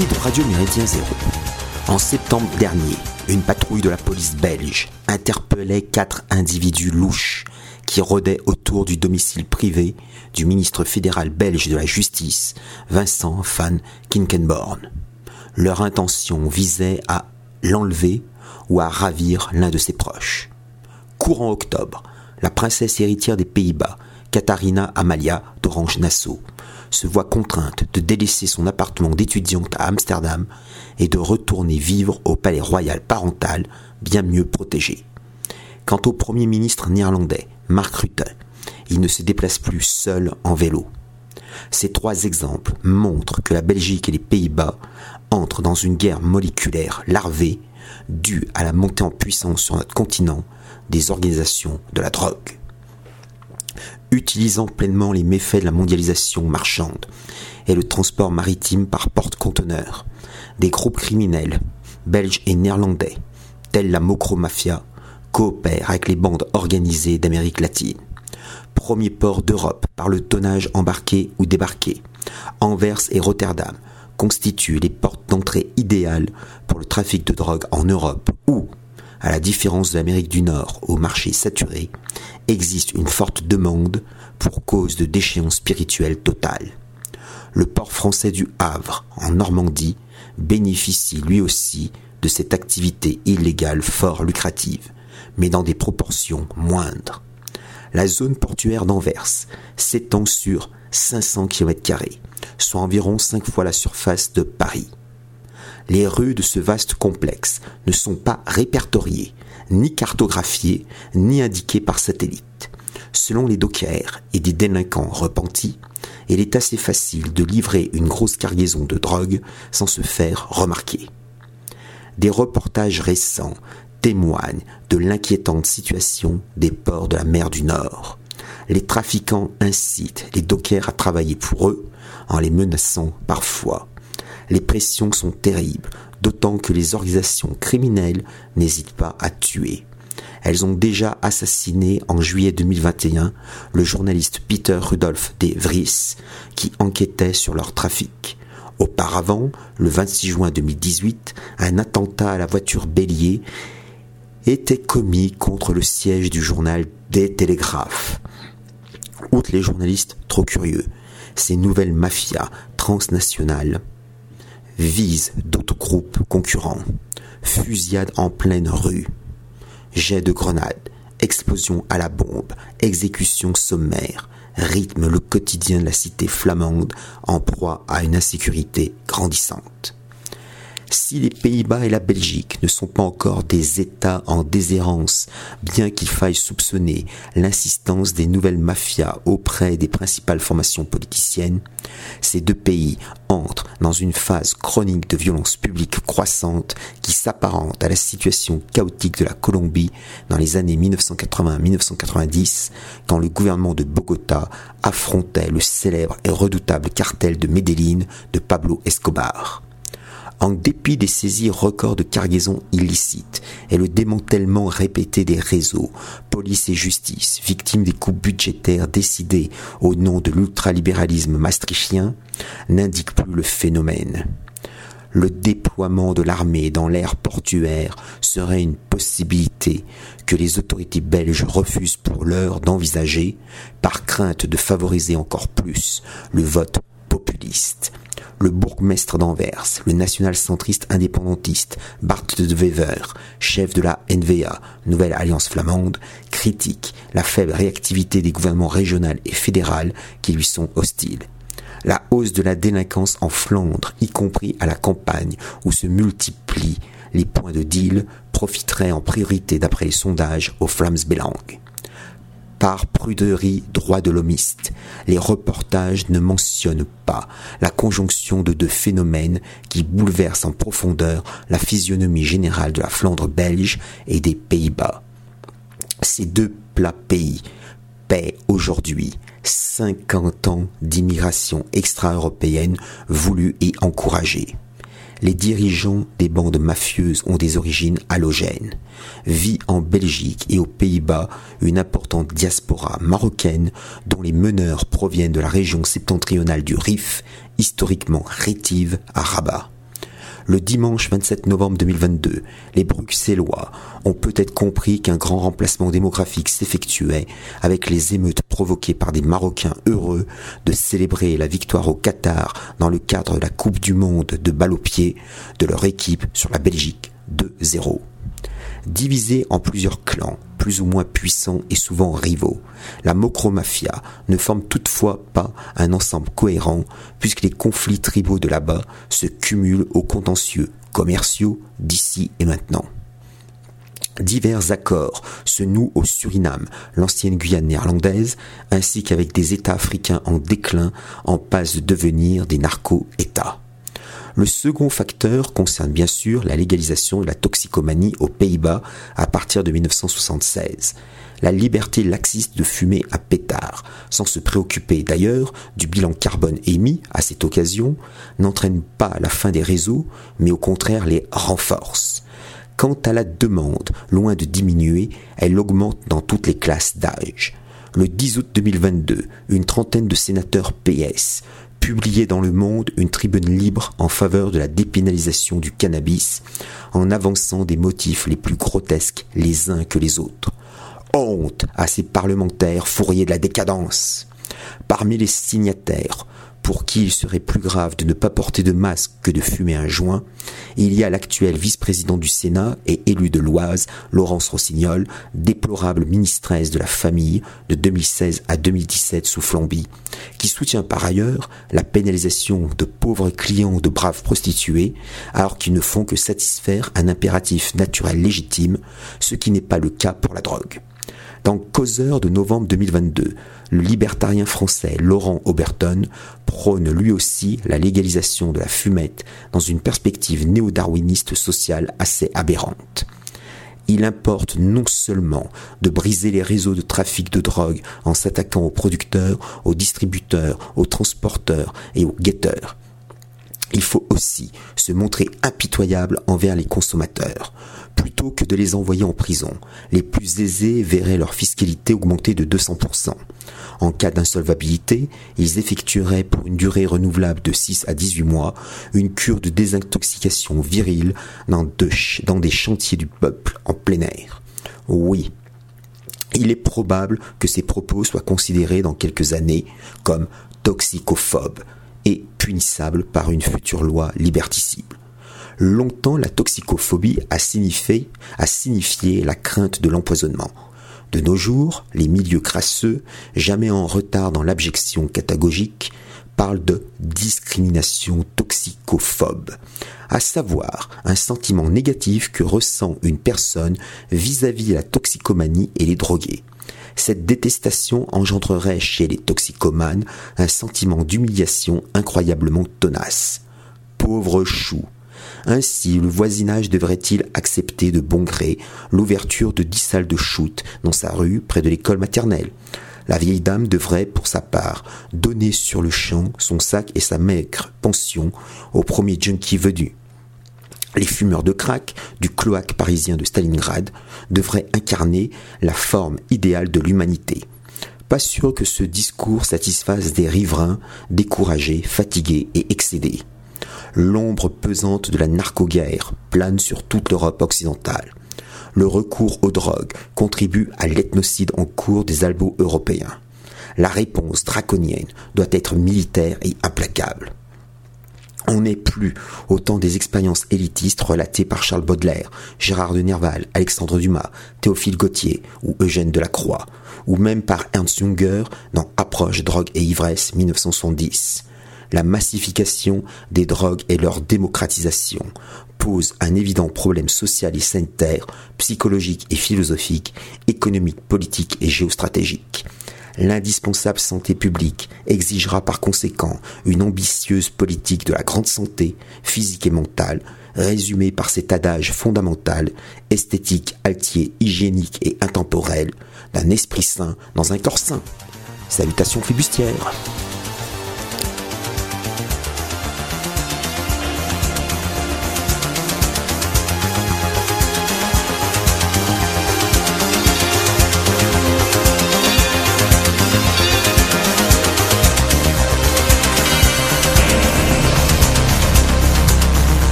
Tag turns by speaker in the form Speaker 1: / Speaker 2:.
Speaker 1: Radio Méridien Zéro. En septembre dernier, une patrouille de la police belge interpellait quatre individus louches qui rôdaient autour du domicile privé du ministre fédéral belge de la Justice, Vincent van Kinkenborn. Leur intention visait à l'enlever ou à ravir l'un de ses proches. Courant octobre, la princesse héritière des Pays-Bas, Katharina Amalia d'Orange-Nassau, se voit contrainte de délaisser son appartement d'étudiante à Amsterdam et de retourner vivre au palais royal parental, bien mieux protégé. Quant au Premier ministre néerlandais, Mark Rutte, il ne se déplace plus seul en vélo. Ces trois exemples montrent que la Belgique et les Pays-Bas entrent dans une guerre moléculaire larvée due à la montée en puissance sur notre continent des organisations de la drogue utilisant pleinement les méfaits de la mondialisation marchande et le transport maritime par porte-conteneurs. Des groupes criminels, belges et néerlandais, tels la Mokro Mafia, coopèrent avec les bandes organisées d'Amérique latine. Premier port d'Europe par le tonnage embarqué ou débarqué, Anvers et Rotterdam constituent les portes d'entrée idéales pour le trafic de drogue en Europe où, à la différence de l'Amérique du Nord au marché saturé, existe une forte demande pour cause de déchéance spirituelle totale. Le port français du Havre, en Normandie, bénéficie lui aussi de cette activité illégale fort lucrative, mais dans des proportions moindres. La zone portuaire d'Anvers s'étend sur 500 km, soit environ 5 fois la surface de Paris. Les rues de ce vaste complexe ne sont pas répertoriées, ni cartographiées, ni indiquées par satellite. Selon les dockers et des délinquants repentis, il est assez facile de livrer une grosse cargaison de drogue sans se faire remarquer. Des reportages récents témoignent de l'inquiétante situation des ports de la mer du Nord. Les trafiquants incitent les dockers à travailler pour eux en les menaçant parfois les pressions sont terribles, d'autant que les organisations criminelles n'hésitent pas à tuer. Elles ont déjà assassiné en juillet 2021 le journaliste Peter Rudolf de Vries qui enquêtait sur leur trafic. Auparavant, le 26 juin 2018, un attentat à la voiture bélier était commis contre le siège du journal des Télégraphes. Outre les journalistes trop curieux, ces nouvelles mafias transnationales vise d'autres groupes concurrents, fusillade en pleine rue, jet de grenades, explosion à la bombe, exécution sommaire, rythme le quotidien de la cité flamande en proie à une insécurité grandissante. Si les Pays-Bas et la Belgique ne sont pas encore des États en déshérence, bien qu'il faille soupçonner l'insistance des nouvelles mafias auprès des principales formations politiciennes, ces deux pays entrent dans une phase chronique de violence publique croissante qui s'apparente à la situation chaotique de la Colombie dans les années 1980-1990, quand le gouvernement de Bogota affrontait le célèbre et redoutable cartel de Medellín de Pablo Escobar en dépit des saisies records de cargaisons illicites et le démantèlement répété des réseaux, police et justice, victimes des coupes budgétaires décidées au nom de l'ultralibéralisme maastrichtien, n'indiquent plus le phénomène. Le déploiement de l'armée dans l'air portuaire serait une possibilité que les autorités belges refusent pour l'heure d'envisager, par crainte de favoriser encore plus le vote populiste le bourgmestre d'Anvers, le national-centriste indépendantiste Bart de Wever, chef de la NVA, Nouvelle Alliance Flamande, critique la faible réactivité des gouvernements régionaux et fédéral qui lui sont hostiles. La hausse de la délinquance en Flandre, y compris à la campagne, où se multiplient les points de deal, profiterait en priorité, d'après les sondages, aux Belang par pruderie droit de l'homiste. Les reportages ne mentionnent pas la conjonction de deux phénomènes qui bouleversent en profondeur la physionomie générale de la Flandre belge et des Pays-Bas. Ces deux plats pays paient aujourd'hui 50 ans d'immigration extra-européenne voulue et encouragée les dirigeants des bandes mafieuses ont des origines halogènes. Vit en Belgique et aux Pays-Bas une importante diaspora marocaine dont les meneurs proviennent de la région septentrionale du Rif, historiquement rétive à Rabat. Le dimanche 27 novembre 2022, les Bruxellois ont peut-être compris qu'un grand remplacement démographique s'effectuait avec les émeutes provoquées par des Marocains heureux de célébrer la victoire au Qatar dans le cadre de la Coupe du Monde de balle au pied de leur équipe sur la Belgique 2-0. Divisée en plusieurs clans, plus ou moins puissants et souvent rivaux, la Mocro-Mafia ne forme toutefois pas un ensemble cohérent puisque les conflits tribaux de là-bas se cumulent aux contentieux commerciaux d'ici et maintenant. Divers accords se nouent au Suriname, l'ancienne Guyane néerlandaise, ainsi qu'avec des États africains en déclin en passe de devenir des narco-États. Le second facteur concerne bien sûr la légalisation de la toxicomanie aux Pays-Bas à partir de 1976. La liberté laxiste de fumer à pétard, sans se préoccuper d'ailleurs du bilan carbone émis à cette occasion, n'entraîne pas la fin des réseaux, mais au contraire les renforce. Quant à la demande, loin de diminuer, elle augmente dans toutes les classes d'âge. Le 10 août 2022, une trentaine de sénateurs PS publiait dans le monde une tribune libre en faveur de la dépénalisation du cannabis, en avançant des motifs les plus grotesques les uns que les autres. Honte à ces parlementaires fourriers de la décadence. Parmi les signataires, pour qui il serait plus grave de ne pas porter de masque que de fumer un joint, il y a l'actuel vice-président du Sénat et élu de l'Oise, Laurence Rossignol, déplorable ministresse de la famille de 2016 à 2017 sous Flamby, qui soutient par ailleurs la pénalisation de pauvres clients de braves prostituées, alors qu'ils ne font que satisfaire un impératif naturel légitime, ce qui n'est pas le cas pour la drogue. Dans Causeur de novembre 2022, le libertarien français Laurent Oberton prône lui aussi la légalisation de la fumette dans une perspective néo-darwiniste sociale assez aberrante. Il importe non seulement de briser les réseaux de trafic de drogue en s'attaquant aux producteurs, aux distributeurs, aux transporteurs et aux guetteurs, il faut aussi se montrer impitoyable envers les consommateurs. Plutôt que de les envoyer en prison, les plus aisés verraient leur fiscalité augmenter de 200%. En cas d'insolvabilité, ils effectueraient pour une durée renouvelable de 6 à 18 mois une cure de désintoxication virile dans, des chantiers du peuple en plein air. Oui, il est probable que ces propos soient considérés dans quelques années comme toxicophobes, et punissable par une future loi liberticide. Longtemps, la toxicophobie a signifié la crainte de l'empoisonnement. De nos jours, les milieux crasseux, jamais en retard dans l'abjection catagogique, parlent de discrimination toxicophobe, à savoir un sentiment négatif que ressent une personne vis-à-vis -vis la toxicomanie et les drogués. Cette détestation engendrerait chez les toxicomanes un sentiment d'humiliation incroyablement tenace. Pauvre chou. Ainsi, le voisinage devrait-il accepter de bon gré l'ouverture de dix salles de shoot dans sa rue près de l'école maternelle? La vieille dame devrait, pour sa part, donner sur le champ son sac et sa maigre pension au premier junkie venu. Les fumeurs de crack du cloaque parisien de Stalingrad devraient incarner la forme idéale de l'humanité. Pas sûr que ce discours satisfasse des riverains découragés, fatigués et excédés. L'ombre pesante de la narco-guerre plane sur toute l'Europe occidentale. Le recours aux drogues contribue à l'ethnocide en cours des albos européens. La réponse draconienne doit être militaire et implacable. On n'est plus au temps des expériences élitistes relatées par Charles Baudelaire, Gérard de Nerval, Alexandre Dumas, Théophile Gautier ou Eugène Delacroix, ou même par Ernst Junger dans Approche, drogue et ivresse 1970. La massification des drogues et leur démocratisation posent un évident problème social et sanitaire, psychologique et philosophique, économique, politique et géostratégique. L'indispensable santé publique exigera par conséquent une ambitieuse politique de la grande santé, physique et mentale, résumée par cet adage fondamental, esthétique, altier, hygiénique et intemporel, d'un esprit sain dans un corps sain. Salutations flibustières